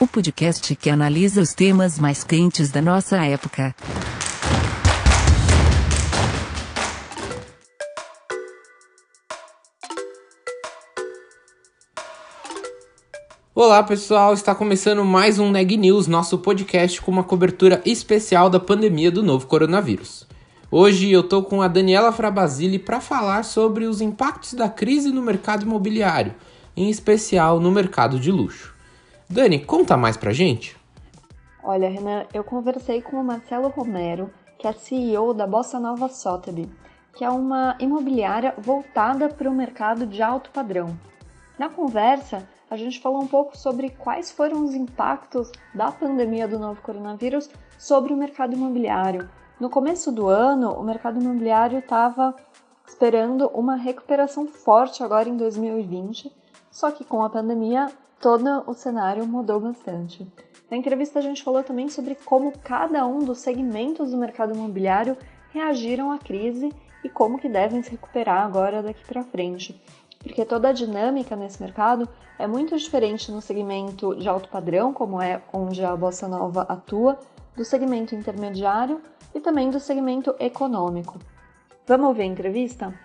o podcast que analisa os temas mais quentes da nossa época. Olá pessoal, está começando mais um Neg News, nosso podcast com uma cobertura especial da pandemia do novo coronavírus. Hoje eu estou com a Daniela Frabasile para falar sobre os impactos da crise no mercado imobiliário, em especial no mercado de luxo. Dani, conta mais pra gente. Olha, Renan, eu conversei com o Marcelo Romero, que é CEO da Bossa Nova Sotheby, que é uma imobiliária voltada para o mercado de alto padrão. Na conversa, a gente falou um pouco sobre quais foram os impactos da pandemia do novo coronavírus sobre o mercado imobiliário. No começo do ano, o mercado imobiliário estava esperando uma recuperação forte agora em 2020, só que com a pandemia todo o cenário mudou bastante. Na entrevista a gente falou também sobre como cada um dos segmentos do mercado imobiliário reagiram à crise e como que devem se recuperar agora daqui para frente. Porque toda a dinâmica nesse mercado é muito diferente no segmento de alto padrão, como é onde a Bossa Nova atua, do segmento intermediário e também do segmento econômico. Vamos ouvir a entrevista?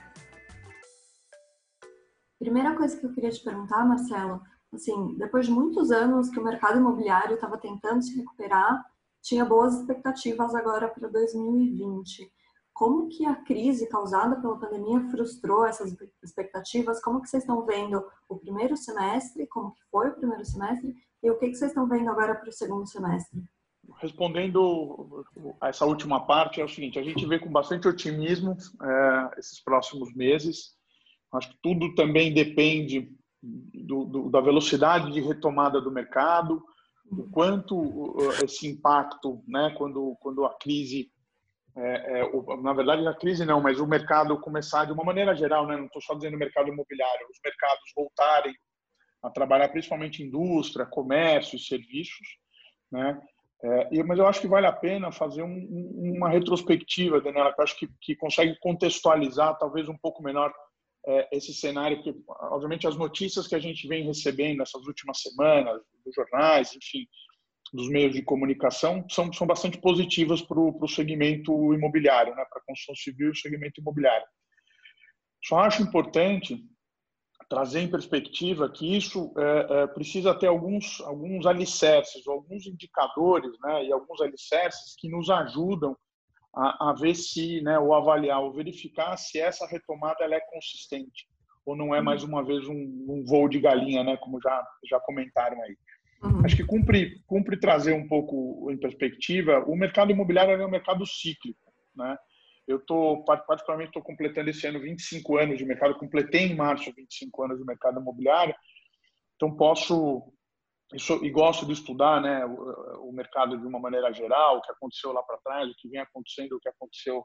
Primeira coisa que eu queria te perguntar, Marcelo, assim, depois de muitos anos que o mercado imobiliário estava tentando se recuperar, tinha boas expectativas agora para 2020. Como que a crise causada pela pandemia frustrou essas expectativas? Como que vocês estão vendo o primeiro semestre? Como que foi o primeiro semestre? E o que, que vocês estão vendo agora para o segundo semestre? Respondendo a essa última parte, é o seguinte: a gente vê com bastante otimismo é, esses próximos meses. Acho que tudo também depende do, do, da velocidade de retomada do mercado, o quanto esse impacto, né, quando, quando a crise, é, é, na verdade a crise não, mas o mercado começar de uma maneira geral, né, não estou só dizendo mercado imobiliário, os mercados voltarem a trabalhar principalmente indústria, comércio e serviços, né, é, mas eu acho que vale a pena fazer um, uma retrospectiva, Daniela, que eu acho que, que consegue contextualizar talvez um pouco melhor é, esse cenário que, obviamente, as notícias que a gente vem recebendo nessas últimas semanas, dos jornais, enfim, dos meios de comunicação, são, são bastante positivas para o segmento imobiliário, né, para a construção civil e o segmento imobiliário. Só acho importante trazer em perspectiva que isso é, é, precisa ter alguns, alguns alicerces, alguns indicadores né, e alguns alicerces que nos ajudam a, a ver se, né, ou avaliar, ou verificar se essa retomada ela é consistente ou não é mais uma vez um, um voo de galinha, né, como já já comentaram aí. Uhum. Acho que cumpre cumpre trazer um pouco em perspectiva. O mercado imobiliário é um mercado cíclico, né? Eu tô particularmente estou completando esse ano 25 anos de mercado, completei em março 25 anos de mercado imobiliário, então posso e, gosto de estudar né, o, o, mercado de uma maneira geral, o que aconteceu lá para trás, o que vem acontecendo, o que aconteceu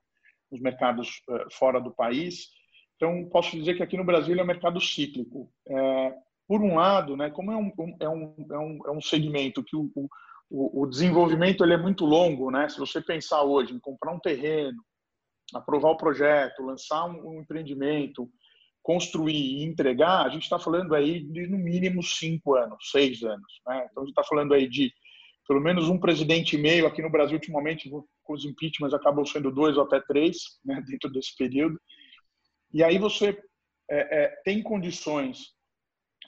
nos mercados uh, fora do país. Então, posso dizer que aqui no Brasil é um mercado cíclico. É, por um lado, né, como é um, é um, é um, é um segmento que o, o, o desenvolvimento ele é muito longo, né? se você pensar hoje em comprar um terreno, aprovar o projeto, lançar um, um empreendimento, construir e entregar, a gente está falando aí de no mínimo cinco anos, seis anos. Né? Então a gente está falando aí de pelo menos um presidente e meio aqui no Brasil ultimamente com os impeachments acabam sendo dois ou até três né, dentro desse período. E aí você é, é, tem condições,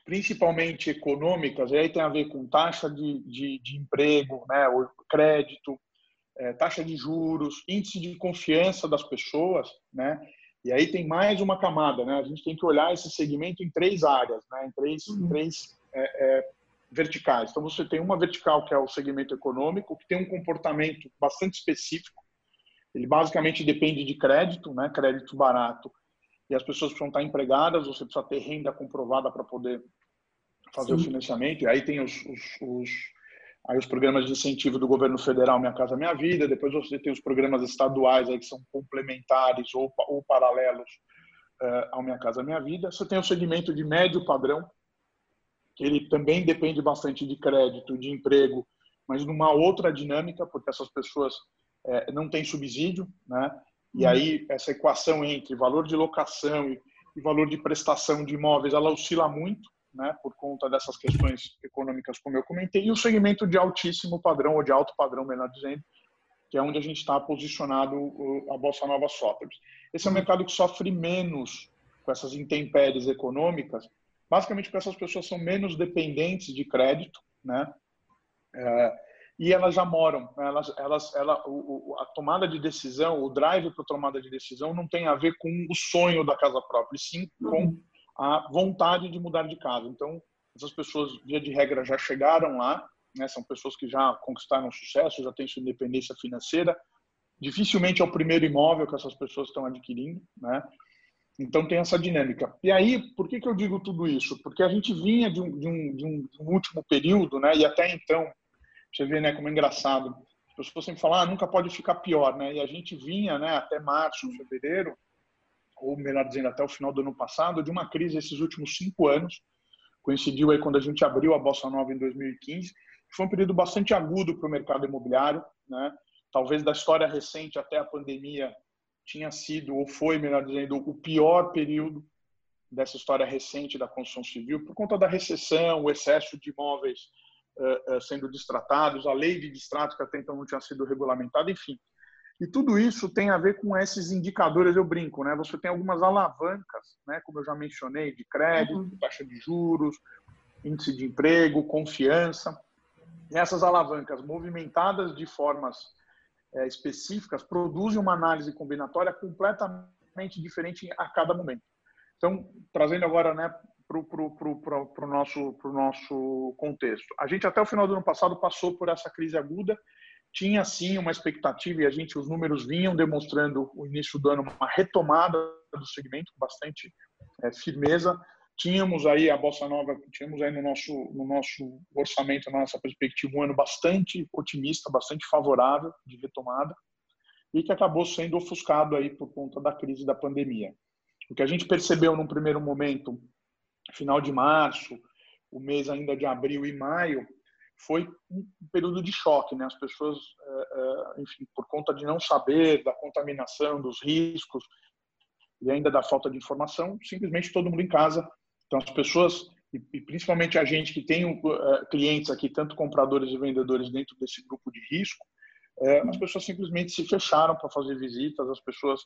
principalmente econômicas, e aí tem a ver com taxa de, de, de emprego, né, o crédito, é, taxa de juros, índice de confiança das pessoas, né, e aí tem mais uma camada, né? A gente tem que olhar esse segmento em três áreas, né? Em três, uhum. três é, é, verticais. Então você tem uma vertical que é o segmento econômico, que tem um comportamento bastante específico. Ele basicamente depende de crédito, né? Crédito barato. E as pessoas precisam estar empregadas, você precisa ter renda comprovada para poder fazer Sim. o financiamento. E aí tem os, os, os aí os programas de incentivo do governo federal Minha Casa Minha Vida, depois você tem os programas estaduais aí que são complementares ou, ou paralelos uh, ao Minha Casa Minha Vida. Você tem o segmento de médio padrão, que ele também depende bastante de crédito, de emprego, mas numa outra dinâmica, porque essas pessoas é, não têm subsídio, né? E uhum. aí essa equação entre valor de locação e, e valor de prestação de imóveis, ela oscila muito, né? Por conta dessas questões econômicas, como eu comentei, e o segmento de altíssimo padrão ou de alto padrão, melhor dizendo, que é onde a gente está posicionado a Bolsa Nova Sotheby's. Esse é um mercado que sofre menos com essas intempéries econômicas, basicamente porque essas pessoas são menos dependentes de crédito, né? É, e elas já moram, elas, elas, ela, o, a tomada de decisão, o drive para a tomada de decisão não tem a ver com o sonho da casa própria, sim com. A vontade de mudar de casa. Então, essas pessoas, via de regra, já chegaram lá, né? são pessoas que já conquistaram sucesso, já têm sua independência financeira. Dificilmente é o primeiro imóvel que essas pessoas estão adquirindo, né? Então tem essa dinâmica. E aí, por que, que eu digo tudo isso? Porque a gente vinha de um, de um, de um, último período, né? E até então, você vê, né, como é engraçado. As pessoas sempre falam, ah, nunca pode ficar pior, né? E a gente vinha, né, até março, fevereiro, ou melhor dizendo, até o final do ano passado, de uma crise esses últimos cinco anos. Coincidiu aí quando a gente abriu a Bossa Nova em 2015. Foi um período bastante agudo para o mercado imobiliário, né? Talvez da história recente até a pandemia tinha sido, ou foi, melhor dizendo, o pior período dessa história recente da construção civil, por conta da recessão, o excesso de imóveis uh, uh, sendo distratados, a lei de distrato que até então não tinha sido regulamentada, enfim. E tudo isso tem a ver com esses indicadores, eu brinco, né? Você tem algumas alavancas, né? Como eu já mencionei, de crédito, uhum. taxa de juros, índice de emprego, confiança. E essas alavancas movimentadas de formas é, específicas produzem uma análise combinatória completamente diferente a cada momento. Então, trazendo agora né, para o nosso, pro nosso contexto. A gente, até o final do ano passado, passou por essa crise aguda, tinha sim uma expectativa e a gente, os números vinham demonstrando o início do ano uma retomada do segmento com bastante é, firmeza, tínhamos aí a bossa nova, tínhamos aí no nosso no nosso orçamento, na nossa perspectiva, um ano bastante otimista, bastante favorável de retomada e que acabou sendo ofuscado aí por conta da crise da pandemia. O que a gente percebeu num primeiro momento, final de março, o mês ainda de abril e maio, foi um período de choque, né? As pessoas, eh, eh, enfim, por conta de não saber da contaminação, dos riscos e ainda da falta de informação, simplesmente todo mundo em casa então, as pessoas, e principalmente a gente que tem uh, clientes aqui, tanto compradores e vendedores dentro desse grupo de risco, as pessoas simplesmente se fecharam para fazer visitas, as pessoas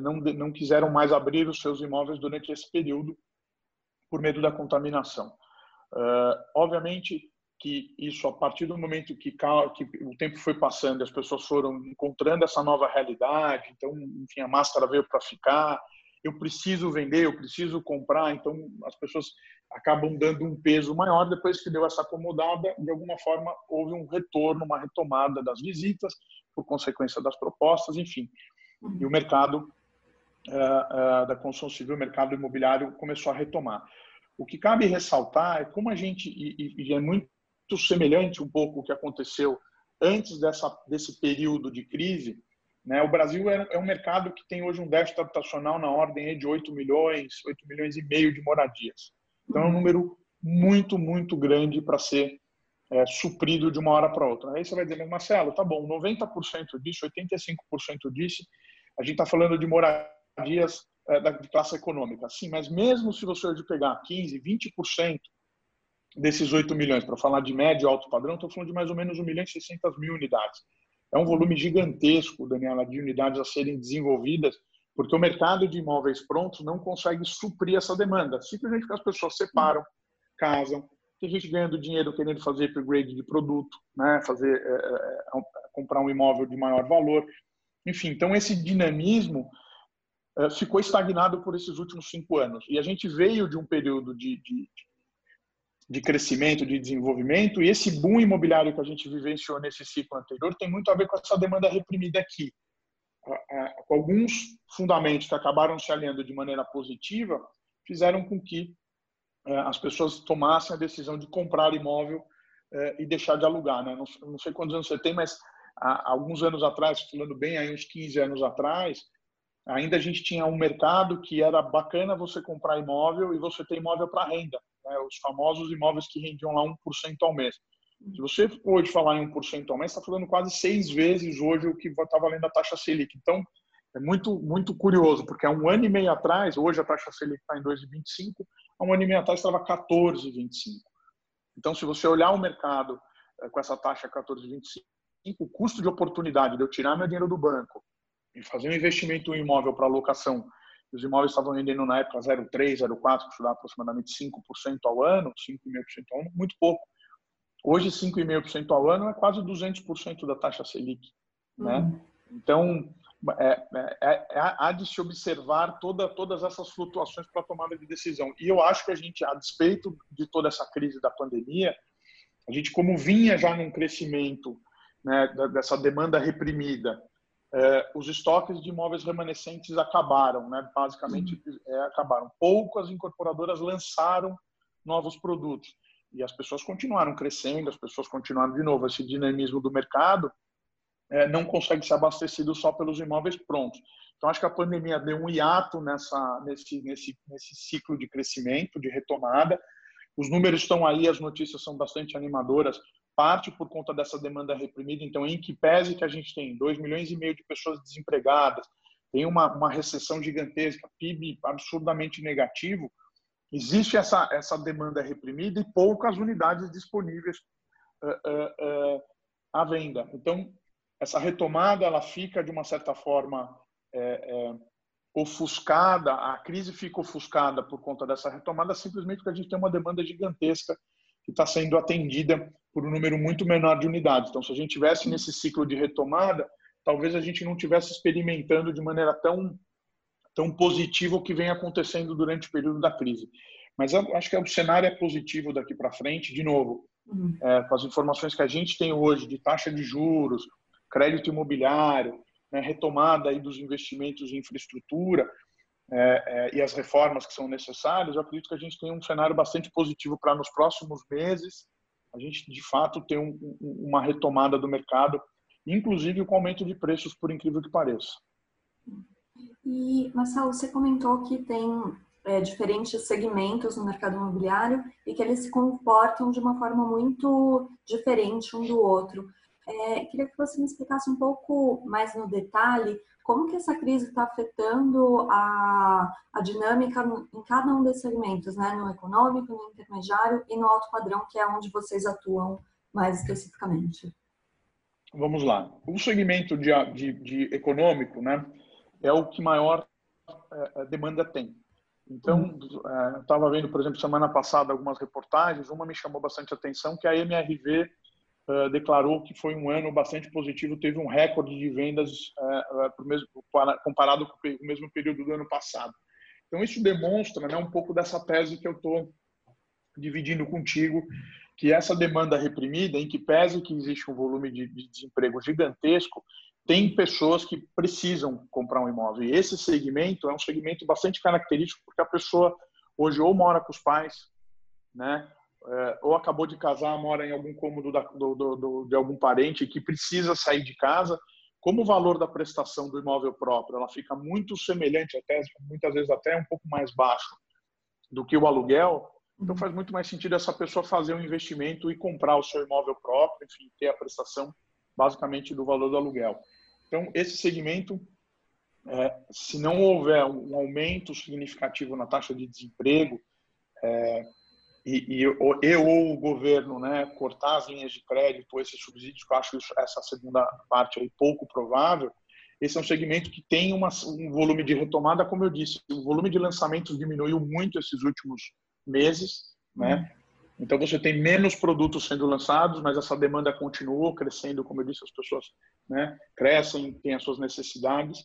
não, não quiseram mais abrir os seus imóveis durante esse período por medo da contaminação. obviamente que isso, a partir do momento que, que o tempo foi passando, as pessoas foram encontrando essa nova realidade, então, enfim, a máscara veio para ficar, eu preciso vender, eu preciso comprar, então as pessoas acabam dando um peso maior. Depois que deu essa acomodada, de alguma forma houve um retorno, uma retomada das visitas, por consequência das propostas, enfim. E o mercado uh, uh, da construção civil, o mercado imobiliário começou a retomar. O que cabe ressaltar é como a gente, e, e é muito semelhante um pouco o que aconteceu antes dessa, desse período de crise, né? O Brasil é, é, um mercado que tem hoje um déficit habitacional na ordem de 8 milhões, 8 milhões e meio de moradias. Então é um número muito, muito grande para ser é, suprido de uma hora para outra. Aí você vai dizer, Marcelo, tá bom, 90% disso, 85% disso, a gente está falando de moradias é, da classe econômica. Sim, mas mesmo se você hoje pegar 15, 20% desses 8 milhões, para falar de médio e alto padrão, estou falando de mais ou menos 1 milhão e 600 mil unidades. É um volume gigantesco, Daniela, de unidades a serem desenvolvidas, porque o mercado de imóveis prontos não consegue suprir essa demanda. Simplesmente porque as pessoas separam, casam, tem gente ganhando dinheiro querendo fazer upgrade de produto, né? fazer é, é, é comprar um imóvel de maior valor. Enfim, então esse dinamismo é, ficou estagnado por esses últimos cinco anos. E a gente veio de um período de, de, de crescimento, de desenvolvimento, e esse boom imobiliário que a gente vivenciou nesse ciclo anterior tem muito a ver com essa demanda reprimida aqui. Alguns fundamentos que acabaram se alinhando de maneira positiva, fizeram com que é, as pessoas tomassem a decisão de comprar imóvel é, e deixar de alugar. Né? Não, sei quantos anos você tem, mas alguns anos atrás, falando bem, aí uns 15 anos atrás, ainda a gente tinha um mercado que era bacana você comprar imóvel e você ter imóvel para renda. Né? Os famosos imóveis que rendiam lá 1% ao mês. Se você hoje falar em 1% ao mês, está falando quase seis vezes hoje o que está valendo a taxa Selic. Então, é muito, muito curioso, porque há um ano e meio atrás, hoje a taxa Selic está em 2,25, há um ano e meio atrás estava 14,25. Então, se você olhar o mercado eh, com essa taxa 14,25, o custo de oportunidade de eu tirar meu dinheiro do banco e fazer um investimento em imóvel para locação, os imóveis estavam rendendo na época 0,3, 0,4, que dá aproximadamente 5% ao ano, 5,5% ao ano, muito pouco. Hoje, 5,5% ao ano é quase 200% da taxa Selic. Né? Uhum. Então, é, é, é, é, há de se observar toda, todas essas flutuações para a tomada de decisão. E eu acho que a gente, a despeito de toda essa crise da pandemia, a gente, como vinha já num crescimento né, dessa demanda reprimida, é, os estoques de imóveis remanescentes acabaram, né, basicamente uhum. é, acabaram. Poucas incorporadoras lançaram novos produtos e as pessoas continuaram crescendo, as pessoas continuaram de novo esse dinamismo do mercado é, não consegue ser abastecido só pelos imóveis prontos. Então acho que a pandemia deu um hiato nessa nesse nesse nesse ciclo de crescimento, de retomada. Os números estão aí, as notícias são bastante animadoras, parte por conta dessa demanda reprimida. Então, em que pese que a gente tem 2 milhões e meio de pessoas desempregadas, tem uma, uma recessão gigantesca, PIB absurdamente negativo, existe essa, essa demanda reprimida e poucas unidades disponíveis uh, uh, uh, à venda. Então, essa retomada ela fica de uma certa forma ofuscada, a crise fica ofuscada por conta dessa retomada, simplesmente porque a gente tem uma demanda gigantesca que está sendo atendida por um número muito menor de unidades. Então, se a gente tivesse nesse ciclo de retomada, talvez a gente não tivesse experimentando de maneira tão tão positiva o que vem acontecendo durante o período da crise. Mas eu acho que o cenário é positivo daqui para frente. De novo, uhum. é, com as informações que a gente tem hoje de taxa de juros, crédito imobiliário, né, retomada aí dos investimentos em infraestrutura é, é, e as reformas que são necessárias, eu acredito que a gente tem um cenário bastante positivo para nos próximos meses a gente de fato ter um, uma retomada do mercado, inclusive com aumento de preços, por incrível que pareça. E, Marcelo, você comentou que tem é, diferentes segmentos no mercado imobiliário e que eles se comportam de uma forma muito diferente um do outro. É, queria que você me explicasse um pouco mais no detalhe como que essa crise está afetando a, a dinâmica em cada um desses segmentos, né? no econômico, no intermediário e no alto padrão, que é onde vocês atuam mais especificamente. Vamos lá. O segmento de, de, de econômico né, é o que maior é, é demanda tem. Então, uhum. é, estava vendo, por exemplo, semana passada algumas reportagens, uma me chamou bastante atenção, que a MRV uh, declarou que foi um ano bastante positivo, teve um recorde de vendas uh, mesmo, comparado com o mesmo período do ano passado. Então, isso demonstra né, um pouco dessa tese que eu estou dividindo contigo, que essa demanda reprimida, em que pese que existe um volume de, de desemprego gigantesco, tem pessoas que precisam comprar um imóvel. E esse segmento é um segmento bastante característico, porque a pessoa hoje ou mora com os pais, né, é, ou acabou de casar, mora em algum cômodo da, do, do, do, de algum parente que precisa sair de casa, como o valor da prestação do imóvel próprio ela fica muito semelhante, até muitas vezes até um pouco mais baixo do que o aluguel, então faz muito mais sentido essa pessoa fazer um investimento e comprar o seu imóvel próprio, enfim, ter a prestação basicamente do valor do aluguel. Então esse segmento, é, se não houver um aumento significativo na taxa de desemprego, é, e, e, e ou o governo né, cortar as linhas de crédito, esses subsídios, que eu acho essa segunda parte aí pouco provável, esse é um segmento que tem uma, um volume de retomada, como eu disse, o volume de lançamentos diminuiu muito esses últimos meses, né? Então você tem menos produtos sendo lançados, mas essa demanda continua crescendo, como eu disse, as pessoas né, crescem, têm as suas necessidades.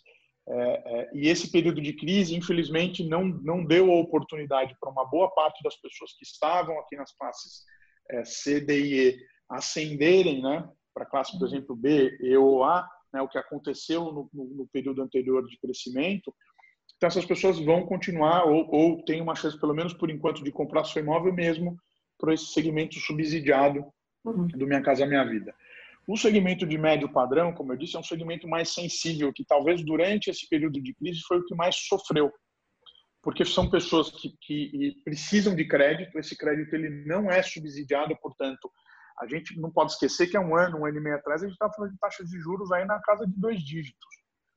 É, é, e esse período de crise, infelizmente, não, não deu a oportunidade para uma boa parte das pessoas que estavam aqui nas classes é, C, D e E ascenderem né, para a classe, por exemplo, B, E ou A, né, o que aconteceu no, no, no, período anterior de crescimento. Então, essas pessoas vão continuar ou, ou têm uma chance, pelo menos por enquanto, de comprar seu imóvel mesmo para esse segmento subsidiado uhum. do Minha Casa Minha Vida. O segmento de médio padrão, como eu disse, é um segmento mais sensível, que talvez durante esse período de crise foi o que mais sofreu. Porque são pessoas que, que precisam de crédito, esse crédito ele não é subsidiado, portanto, a gente não pode esquecer que há um ano, um ano e meio atrás, a gente estava falando de taxas de juros aí na casa de dois dígitos.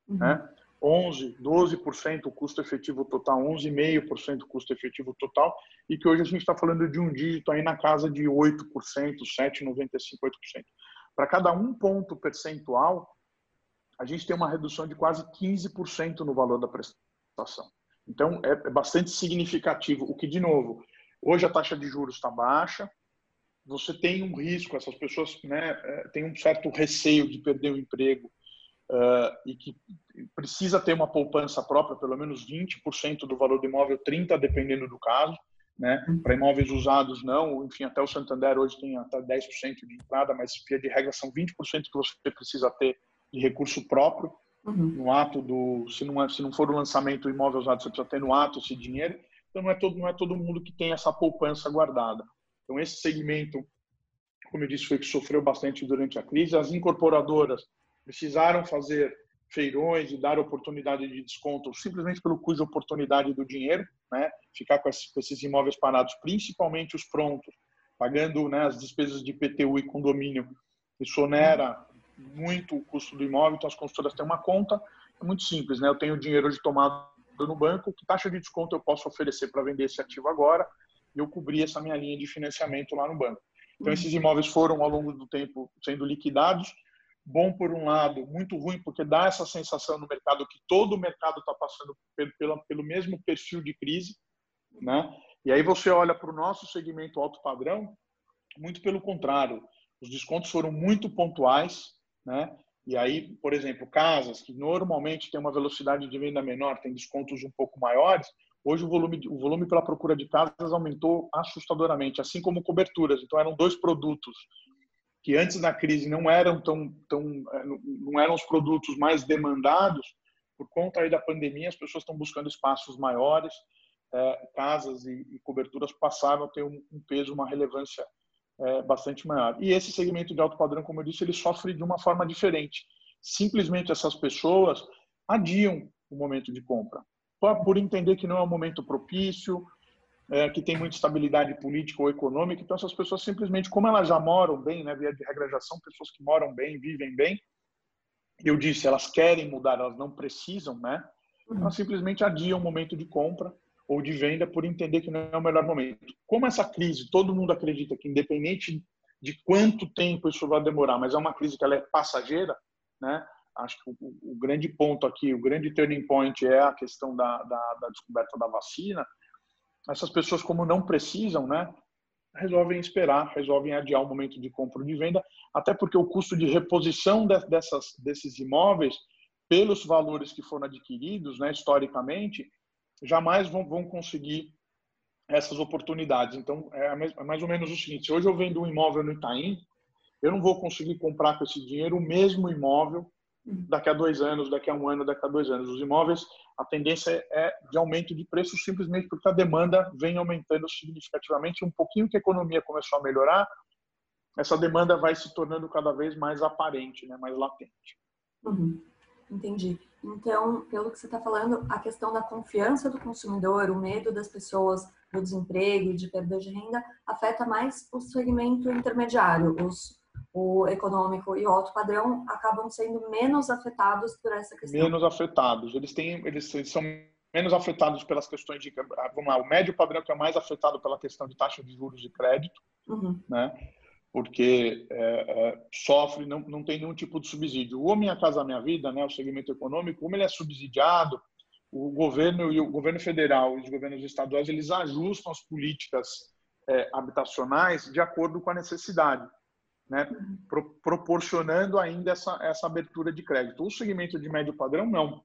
Uhum. Né? 11, 12% o custo efetivo total, 11,5% o custo efetivo total, e que hoje a gente está falando de um dígito aí na casa de 8%, 7,95%, 8%. Para cada um ponto percentual, a gente tem uma redução de quase 15% no valor da prestação. Então, é, é bastante significativo, o que, de novo, hoje a taxa de juros está baixa, você tem um risco, essas pessoas né, é, têm um certo receio de perder o emprego, uh, e que precisa ter uma poupança própria, pelo menos 20% do valor do imóvel, 30% dependendo do caso. Né? Para imóveis usados, não. Enfim, até o Santander hoje tem até 10% de entrada, mas via de regra são 20% que você precisa ter de recurso próprio. Uhum. No ato do. Se não, é, se não for o lançamento do imóvel usado, você precisa ter no ato esse dinheiro. Então, não é, todo, não é todo mundo que tem essa poupança guardada. Então, esse segmento, como eu disse, foi que sofreu bastante durante a crise. As incorporadoras precisaram fazer feirões e dar oportunidade de desconto simplesmente pelo custo de oportunidade do dinheiro, né? Ficar com esses, imóveis parados, principalmente os prontos, pagando né, as despesas de PTU e condomínio, isso onera muito o custo do imóvel, então as construtoras têm uma conta, é muito simples, né? Eu tenho dinheiro hoje tomado no banco, que taxa de desconto eu posso oferecer para vender esse ativo agora? E eu cobri essa minha linha de financiamento lá no banco. Então esses imóveis foram ao longo do tempo sendo liquidados, bom por um lado, muito ruim porque dá essa sensação no mercado que todo o mercado está passando pelo, pelo, pelo mesmo perfil de crise, né? E aí você olha para o nosso segmento alto padrão, muito pelo contrário, os descontos foram muito pontuais, né? E aí, por exemplo, casas que normalmente têm uma velocidade de venda menor, têm descontos um pouco maiores, hoje o volume, o volume pela procura de casas aumentou assustadoramente, assim como coberturas. Então eram dois produtos que antes da crise não eram tão, tão eh, não eram os produtos mais demandados por conta aí da pandemia as pessoas estão buscando espaços maiores é, casas e, e, coberturas passaram a ter um, um peso uma relevância é, bastante maior. E esse segmento de alto padrão como eu disse ele sofre de uma forma diferente. Simplesmente essas pessoas adiam o momento de compra por entender que não é um momento propício é, que tem muita estabilidade política ou econômica, então essas pessoas simplesmente, como elas já moram bem, né, via de regra já são pessoas que moram bem, vivem bem, eu disse, elas querem mudar, elas não precisam, né? Uhum. Elas simplesmente adiam o momento de compra ou de venda por entender que não é o melhor momento. Como essa crise, todo mundo acredita que independente de quanto tempo isso vai demorar, mas é uma crise que ela é passageira, né? Acho que o, o grande ponto aqui, o grande turning point é a questão da, da, da descoberta da vacina, essas pessoas, como não precisam, né, resolvem esperar, resolvem adiar o momento de compra ou de venda, até porque o custo de reposição dessas, desses imóveis, pelos valores que foram adquiridos, né, historicamente, jamais vão, vão conseguir essas oportunidades. Então, é, é mais ou menos o seguinte: se hoje eu vendo um imóvel no Itaim, eu não vou conseguir comprar com esse dinheiro o mesmo imóvel daqui a dois anos, daqui a um ano, daqui a dois anos. Os imóveis, a tendência é de aumento de preço simplesmente porque a demanda vem aumentando significativamente. Um pouquinho que a economia começou a melhorar, essa demanda vai se tornando cada vez mais aparente, né, mais latente. Uhum. Entendi. Então, pelo que você está falando, a questão da confiança do consumidor, o medo das pessoas do desemprego, de perda de renda, afeta mais o segmento intermediário, os o econômico e o alto padrão acabam sendo menos afetados por essa questão. Menos afetados. Eles têm, eles, eles são menos afetados pelas questões de, vamos lá, o médio padrão que é mais afetado pela questão de taxa de juros de crédito, uhum. né? Porque é, é, sofre, não, não tem nenhum tipo de subsídio. O Minha Casa Minha Vida, né, o segmento econômico, como ele é subsidiado, o governo e o governo federal e os governos estaduais eles ajustam as políticas é, habitacionais de acordo com a necessidade né, pro, proporcionando ainda essa, essa abertura de crédito. O segmento de médio padrão, não.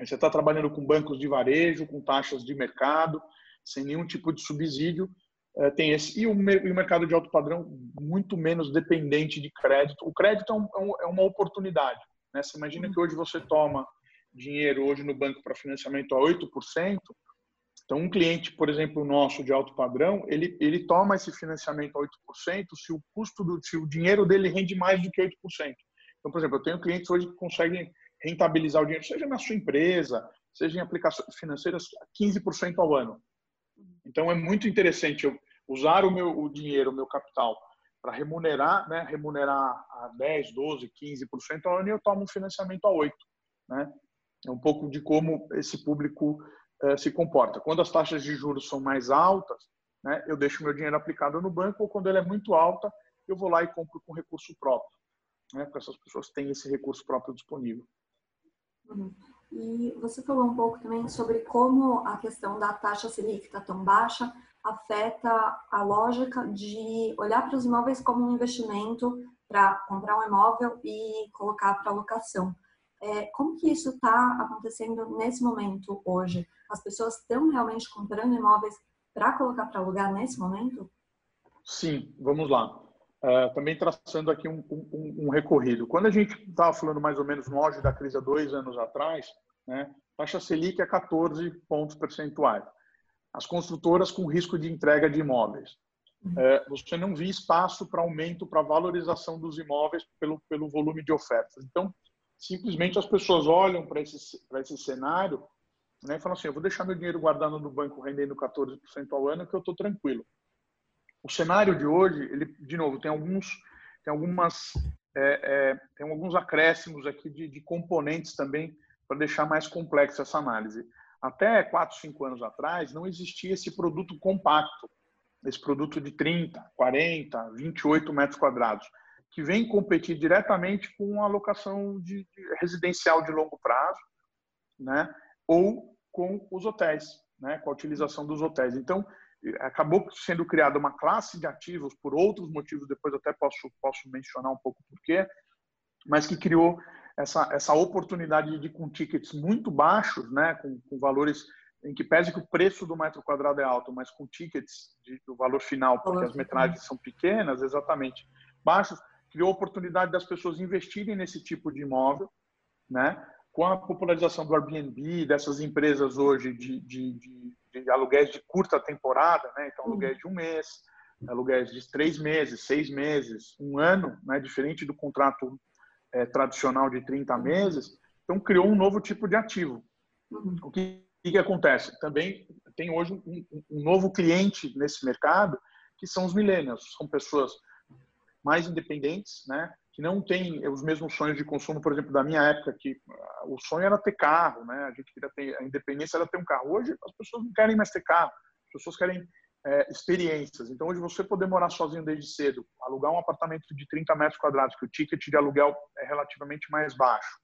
Você está trabalhando com bancos de varejo, com taxas de mercado, sem nenhum tipo de subsídio, é, tem esse. E o, mercado de alto padrão, muito menos dependente de crédito. O crédito é, é, é uma oportunidade. Né? Você imagina que hoje você toma dinheiro hoje no banco para financiamento a 8%, Então, um cliente, por exemplo, nosso de alto padrão, ele, ele toma esse financiamento a 8% se o custo do se o dinheiro dele rende mais do que 8%. Então, por exemplo, eu tenho clientes hoje que conseguem rentabilizar o dinheiro, seja na sua empresa, seja em aplicações financeiras, 15% ao ano. Então, é muito interessante eu usar o meu o dinheiro, o meu capital, para remunerar, né, remunerar a 10, 12, 15% ao ano e eu tomo um financiamento a 8%. Né? É um pouco de como esse público se comporta. Quando as taxas de juros são mais altas, né, eu deixo meu dinheiro aplicado no banco, ou quando ele é muito alta, eu vou lá e compro com recurso próprio, né, porque essas pessoas têm esse recurso próprio disponível. Uhum. E você falou um pouco também sobre como a questão da taxa Selic está tão baixa afeta a lógica de olhar para os imóveis como um investimento para comprar um imóvel e colocar para locação. É, como que isso está acontecendo nesse momento hoje? As pessoas estão realmente comprando imóveis para colocar para alugar nesse momento? Sim, vamos lá. Uh, também traçando aqui um, um, um, recorrido. Quando a gente estava falando mais ou menos no auge da crise há dois anos atrás, né, taxa Selic é 14 pontos percentuais. As construtoras com risco de entrega de imóveis. Uh, você não via espaço para aumento, para valorização dos imóveis pelo, pelo volume de ofertas. Então, simplesmente as pessoas olham para esse, esse cenário né, e falam assim, eu vou deixar meu dinheiro guardado no banco rendendo 14% ao ano que eu estou tranquilo. O cenário de hoje, ele, de novo, tem alguns, tem algumas, é, é, tem alguns acréscimos aqui de, de componentes também para deixar mais complexa essa análise. Até 4, 5 anos atrás, não existia esse produto compacto, esse produto de 30, 40, 28 metros quadrados que vem competir diretamente com a locação de, de residencial de longo prazo, né? Ou com os hotéis, né? Com a utilização dos hotéis. Então, acabou sendo criada uma classe de ativos por outros motivos, depois até posso posso mencionar um pouco porquê, mas que criou essa essa oportunidade de com tickets muito baixos, né? Com, com valores em que pese que o preço do metro quadrado é alto, mas com tickets de, do valor final, porque as metragens são pequenas, exatamente, baixos, criou a oportunidade das pessoas investirem nesse tipo de imóvel, né? Com a popularização do Airbnb, dessas empresas hoje de, de, de, de aluguéis de curta temporada, né? Então, aluguéis de um mês, aluguéis de três meses, seis meses, um ano, né? Diferente do contrato é, tradicional de 30 meses. Então, criou um novo tipo de ativo. O que, que acontece? Também tem hoje um, um novo cliente nesse mercado, que são os millennials. São pessoas mais independentes, né? Que não têm os mesmos sonhos de consumo, por exemplo, da minha época, que ah, o sonho era ter carro, né? A gente queria ter a independência era ter um carro. Hoje as pessoas não querem mais ter carro, as pessoas querem é, experiências. Então, hoje você poder morar sozinho desde cedo, alugar um apartamento de 30 metros quadrados, que o ticket de aluguel é relativamente mais baixo,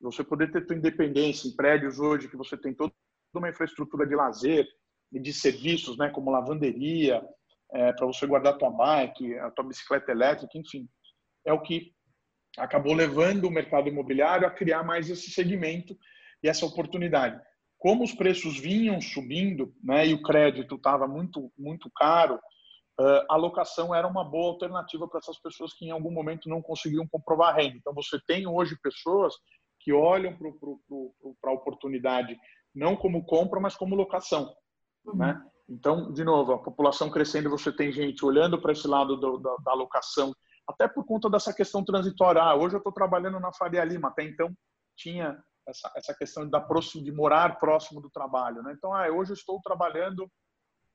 você poder ter sua independência em prédios hoje que você tem toda uma infraestrutura de lazer e de serviços, né, como lavanderia, é, para você guardar a tua bike, a tua bicicleta elétrica, enfim. É o que acabou levando o mercado imobiliário a criar mais esse segmento e essa oportunidade. Como os preços vinham subindo né, e o crédito estava muito, muito caro, a locação era uma boa alternativa para essas pessoas que em algum momento não conseguiam comprovar renda. Então, você tem hoje pessoas que olham para a oportunidade não como compra, mas como locação. Uhum. Né? Então, de novo, a população crescendo, você tem gente olhando para esse lado do, da, da alocação, até por conta dessa questão transitória. Ah, hoje eu estou trabalhando na Faria Lima, até então tinha essa, essa questão de morar próximo do trabalho. Né? Então, ah, hoje eu estou trabalhando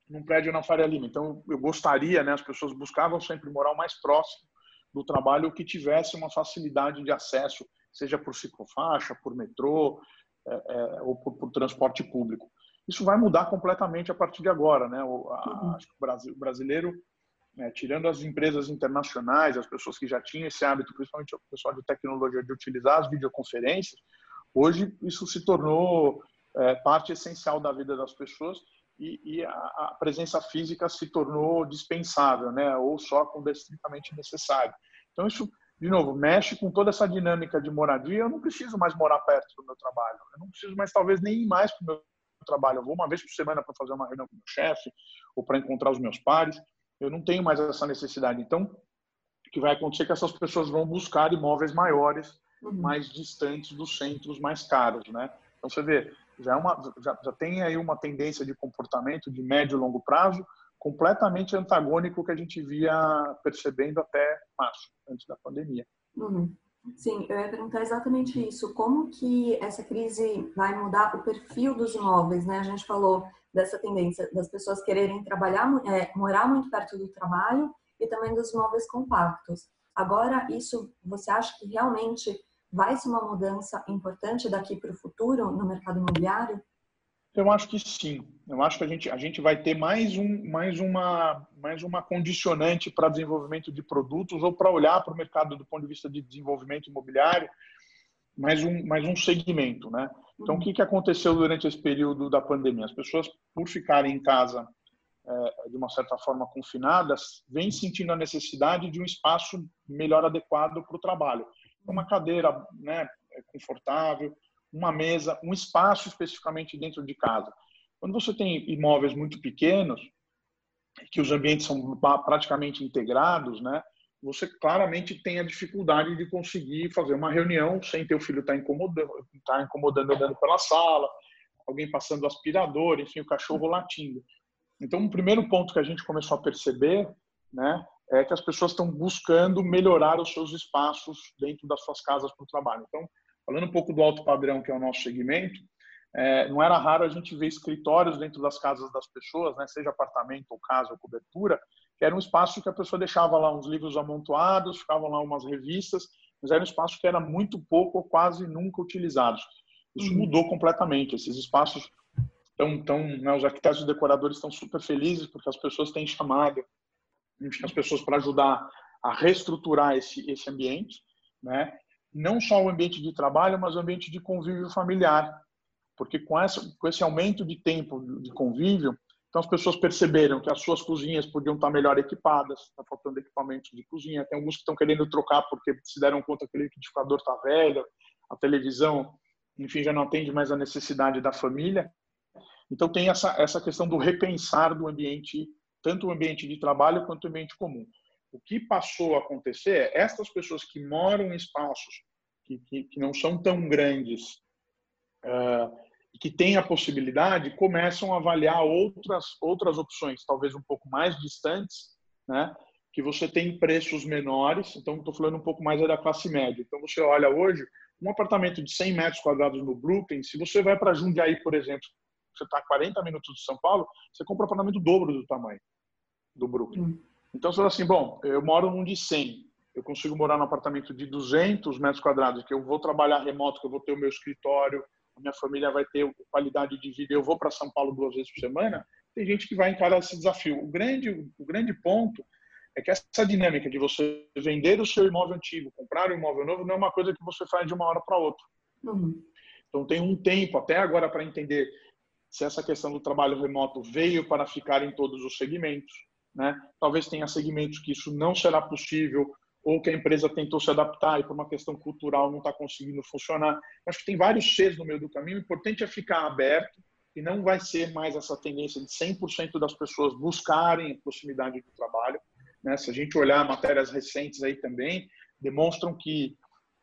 num prédio na Faria Lima. Então, eu gostaria, né, as pessoas buscavam sempre morar mais próximo do trabalho que tivesse uma facilidade de acesso, seja por ciclofaixa, por metrô é, é, ou por, por transporte público. Isso vai mudar completamente a partir de agora, né? O, a, uhum. O brasileiro, né, tirando as empresas internacionais, as pessoas que já tinham esse hábito, principalmente o pessoal de tecnologia, de utilizar as videoconferências, hoje isso se tornou é, parte essencial da vida das pessoas e, e a, a, presença física se tornou dispensável, né? Ou só quando é estritamente necessário. Então isso de novo, mexe com toda essa dinâmica de moradia. Eu não preciso mais morar perto do meu trabalho. Eu não preciso mais, talvez, nem ir mais para o meu trabalho. Eu vou uma vez por semana para fazer uma reunião com o meu chefe ou para encontrar os meus pares. Eu não tenho mais essa necessidade. Então, o que vai acontecer é que essas pessoas vão buscar imóveis maiores, uhum. mais distantes dos centros mais caros, né? Então, você vê, já, é uma, já, já tem aí uma tendência de comportamento de médio e longo prazo completamente antagônico que a gente via percebendo até março, antes da pandemia. Uhum. Sim, eu ia perguntar exatamente isso. Como que essa crise vai mudar o perfil dos imóveis, né? A gente falou dessa tendência das pessoas quererem trabalhar, é, morar muito perto do trabalho e também dos imóveis compactos. Agora, isso, você acha que realmente vai ser uma mudança importante daqui para o futuro no mercado imobiliário? Eu acho que sim. Eu acho que a gente, a gente vai ter mais, um, mais, uma, mais uma condicionante para desenvolvimento de produtos ou para olhar para o mercado do ponto de vista de desenvolvimento imobiliário, mais um, mais um segmento. Né? Então, uhum. o que, que aconteceu durante esse período da pandemia? As pessoas, por ficarem em casa é, de uma certa forma confinadas, vêm sentindo a necessidade de um espaço melhor adequado para o trabalho. Uma cadeira né, confortável, uma mesa, um espaço especificamente dentro de casa. Quando você tem imóveis muito pequenos, que os ambientes são praticamente integrados, né? Você claramente tem a dificuldade de conseguir fazer uma reunião sem ter o filho estar tá incomodando, estar tá incomodando andando pela sala, alguém passando aspirador, enfim, o cachorro latindo. Então, o primeiro ponto que a gente começou a perceber, né, é que as pessoas estão buscando melhorar os seus espaços dentro das suas casas para o trabalho. Então, Falando um pouco do alto padrão, que é o nosso segmento, é, não era raro a gente ver escritórios dentro das casas das pessoas, né, seja apartamento ou casa ou cobertura, que era um espaço que a pessoa deixava lá uns livros amontoados, ficavam lá umas revistas, mas era um espaço que era muito pouco ou quase nunca utilizados. Isso uhum. mudou completamente. Esses espaços estão, tão, né, os arquitetos e decoradores estão super felizes porque as pessoas têm chamado as pessoas para ajudar a reestruturar esse, esse ambiente, né? Não só o ambiente de trabalho, mas o ambiente de convívio familiar. Porque com, essa, com esse aumento de tempo de convívio, então as pessoas perceberam que as suas cozinhas podiam estar melhor equipadas, está faltando equipamentos de cozinha, tem alguns que estão querendo trocar porque se deram conta que o liquidificador está velho, a televisão, enfim, já não atende mais a necessidade da família. Então tem essa, essa questão do repensar do ambiente, tanto o ambiente de trabalho quanto o ambiente comum. O que passou a acontecer é essas pessoas que moram em espaços que, que, que não são tão grandes uh, que têm a possibilidade, começam a avaliar outras, outras opções, talvez um pouco mais distantes, né? que você tem preços menores, então estou falando um pouco mais da classe média. Então você olha hoje, um apartamento de 100 metros quadrados no Brooklyn, se você vai para Jundiaí, por exemplo, você está a 40 minutos de São Paulo, você compra um apartamento dobro do tamanho do Brooklyn. Hum. Então, você fala assim, bom, eu moro num de 100, eu consigo morar num apartamento de 200 metros quadrados, que eu vou trabalhar remoto, que eu vou ter o meu escritório, a minha família vai ter qualidade de vida, eu vou para São Paulo duas vezes por semana, tem gente que vai encarar esse desafio. O grande, o grande ponto é que essa dinâmica de você vender o seu imóvel antigo, comprar um imóvel novo, não é uma coisa que você faz de uma hora para outra. Uhum. Então, tem um tempo até agora para entender se essa questão do trabalho remoto veio para ficar em todos os segmentos né? Talvez tenha segmentos que isso não será possível ou que a empresa tentou se adaptar e por uma questão cultural não está conseguindo funcionar. Acho que tem vários Cs no meio do caminho. O importante é ficar aberto e não vai ser mais essa tendência de 100% das pessoas buscarem a proximidade do trabalho. Né? Se a gente olhar matérias recentes aí também, demonstram que,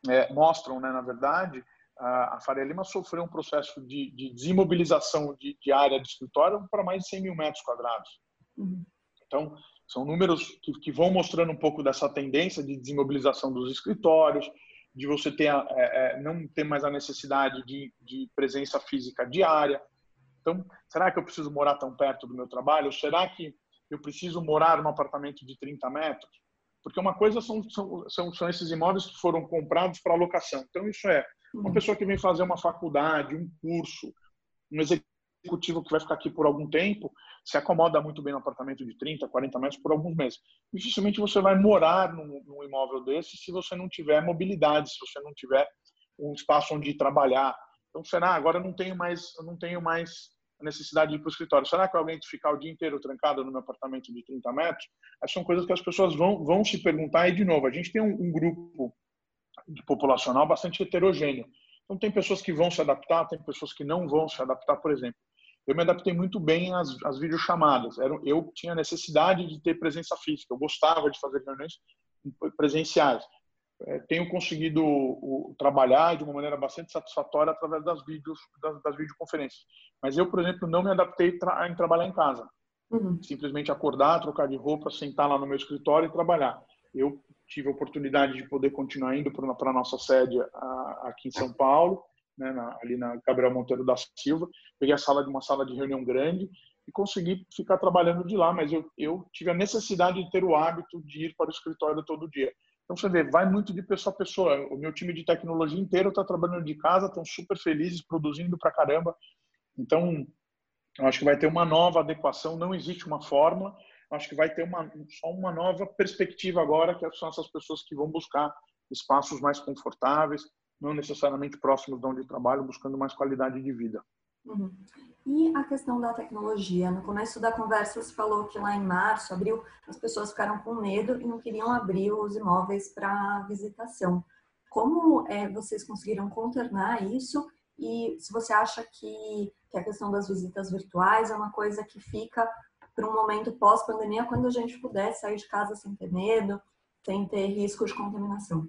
é, mostram, né, na verdade, a Faria Lima sofreu um processo de, de desimobilização de, de área de escritório para mais de 100 mil metros quadrados. Uhum. Então, são números que, que vão mostrando um pouco dessa tendência de desimobilização dos escritórios, de você ter, é, é, não ter mais a necessidade de, de presença física diária. Então, será que eu preciso morar tão perto do meu trabalho? Será que eu preciso morar num apartamento de 30 metros? Porque uma coisa são, são, são, são esses imóveis que foram comprados para locação. Então, isso é uma uhum. pessoa que vem fazer uma faculdade, um curso, um executivo executivo que vai ficar aqui por algum tempo se acomoda muito bem no apartamento de 30, 40 metros por alguns meses. Dificilmente você vai morar num, num imóvel desse se você não tiver mobilidade, se você não tiver um espaço onde trabalhar. Então, será agora eu não tenho mais, não tenho mais necessidade de ir para o escritório. Será que aguento ficar o dia inteiro trancado no meu apartamento de 30 metros? Essas são coisas que as pessoas vão, vão se perguntar. E, de novo, a gente tem um, um grupo populacional bastante heterogêneo. Então, tem pessoas que vão se adaptar, tem pessoas que não vão se adaptar, por exemplo eu me adaptei muito bem às, às videochamadas. Era, eu tinha necessidade de ter presença física, eu gostava de fazer reuniões presenciais. é, tenho conseguido o, trabalhar de uma maneira bastante satisfatória através das vídeos das, das videoconferências. Mas eu, por exemplo, não me adaptei tra em trabalhar em casa. Uhum. Simplesmente acordar, trocar de roupa, sentar lá no meu escritório e trabalhar. Eu tive a oportunidade de poder continuar indo para a nossa sede a, aqui em São Paulo, né, na, ali na Gabriel Monteiro da Silva. Peguei a sala de uma sala de reunião grande e consegui ficar trabalhando de lá, mas eu, eu tive a necessidade de ter o hábito de ir para o escritório todo dia. Então você vê, vai muito de pessoa a pessoa. O meu time de tecnologia inteiro está trabalhando de casa, estão super felizes, produzindo para caramba. Então, eu acho que vai ter uma nova adequação. Não existe uma fórmula. Acho que vai ter uma, só uma nova perspectiva agora, que são essas pessoas que vão buscar espaços mais confortáveis, não necessariamente próximos de onde trabalham, buscando mais qualidade de vida. Uhum. E a questão da tecnologia? No começo da conversa você falou que lá em março, abril, as pessoas ficaram com medo e não queriam abrir os imóveis para visitação. Como é, vocês conseguiram contornar isso? E se você acha que, que a questão das visitas virtuais é uma coisa que fica para um momento pós-pandemia, quando a gente puder sair de casa sem ter medo, sem ter risco de contaminação?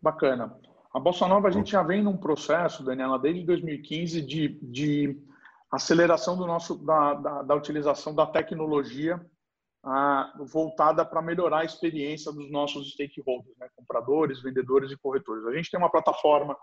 Bacana. A Bossa Nova, a gente já vem num processo, Daniela, desde 2015, de, de aceleração do nosso, da, da, da utilização da tecnologia ah, voltada para melhorar a experiência dos nossos stakeholders, né? compradores, vendedores e corretores. A gente tem uma plataforma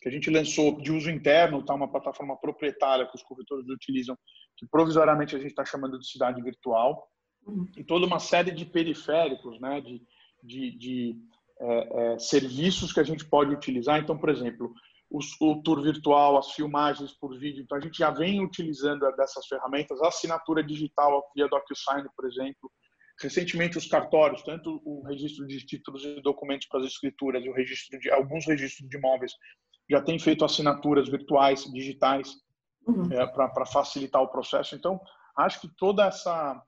que a gente lançou de uso interno, tá? uma plataforma proprietária que os corretores utilizam, que provisoriamente a gente está chamando de cidade virtual, uhum. e toda uma série de periféricos, né? de, de, de é, é, serviços que a gente pode utilizar. Então, por exemplo, o, o, tour virtual, as filmagens por vídeo. Então, a gente já vem utilizando dessas ferramentas, a assinatura digital via DocuSign, por exemplo. Recentemente, os cartórios, tanto o registro de títulos e documentos para as escrituras e o registro de alguns registros de imóveis, já têm feito assinaturas virtuais, digitais, uhum. é, para facilitar o processo. Então, acho que toda essa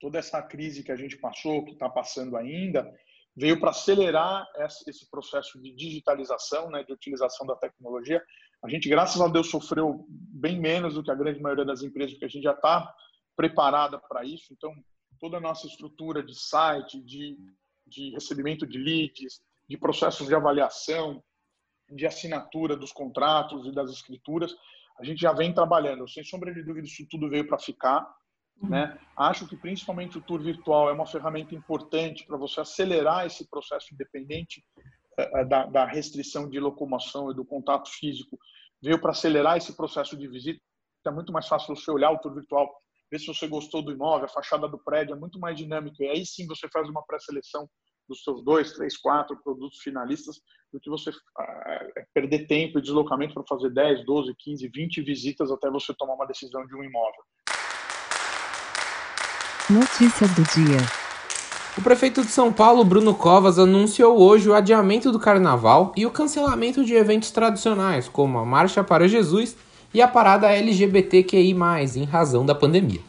toda essa crise que a gente passou, que está passando ainda, veio para acelerar esse processo de digitalização, né, de utilização da tecnologia. A gente, graças a Deus, sofreu bem menos do que a grande maioria das empresas, porque a gente já está preparada para isso. Então, toda a nossa estrutura de site, de, de recebimento de leads, de processos de avaliação, de assinatura dos contratos e das escrituras, a gente já vem trabalhando. Sem sombra de dúvida, isso tudo veio para ficar. Uhum. Né? Acho que principalmente o tour virtual é uma ferramenta importante para você acelerar esse processo independente eh, eh, da, da, restrição de locomoção e do contato físico. Veio para acelerar esse processo de visita. É muito mais fácil você olhar o tour virtual, ver se você gostou do imóvel, a fachada do prédio, é muito mais dinâmico. E aí sim você faz uma pré-seleção dos seus dois, três, quatro produtos finalistas, do que você ah, perder tempo e deslocamento para fazer 10, 12, 15, 20 visitas até você tomar uma decisão de um imóvel. Notícia do dia. O prefeito de São Paulo, Bruno Covas, anunciou hoje o adiamento do carnaval e o cancelamento de eventos tradicionais, como a Marcha para Jesus e a parada LGBTQI, em razão da pandemia.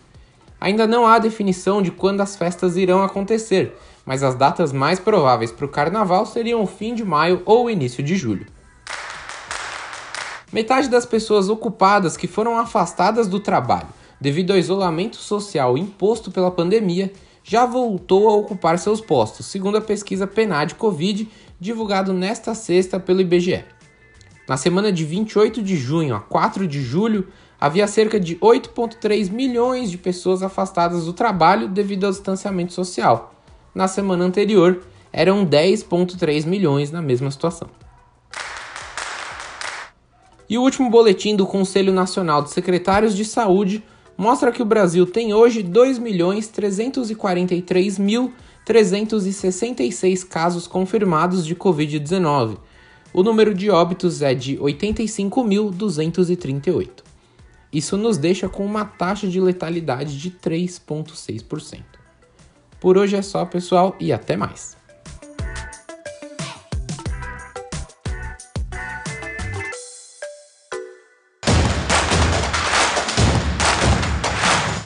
Ainda não há definição de quando as festas irão acontecer, mas as datas mais prováveis para o carnaval seriam o fim de maio ou o início de julho. Metade das pessoas ocupadas que foram afastadas do trabalho devido ao isolamento social imposto pela pandemia, já voltou a ocupar seus postos, segundo a pesquisa PNAD Covid, divulgado nesta sexta pelo IBGE. Na semana de 28 de junho a 4 de julho, havia cerca de 8,3 milhões de pessoas afastadas do trabalho devido ao distanciamento social. Na semana anterior, eram 10,3 milhões na mesma situação. E o último boletim do Conselho Nacional de Secretários de Saúde mostra que o Brasil tem hoje 2.343.366 casos confirmados de Covid-19. O número de óbitos é de 85.238. Isso nos deixa com uma taxa de letalidade de 3,6%. Por hoje é só, pessoal, e até mais.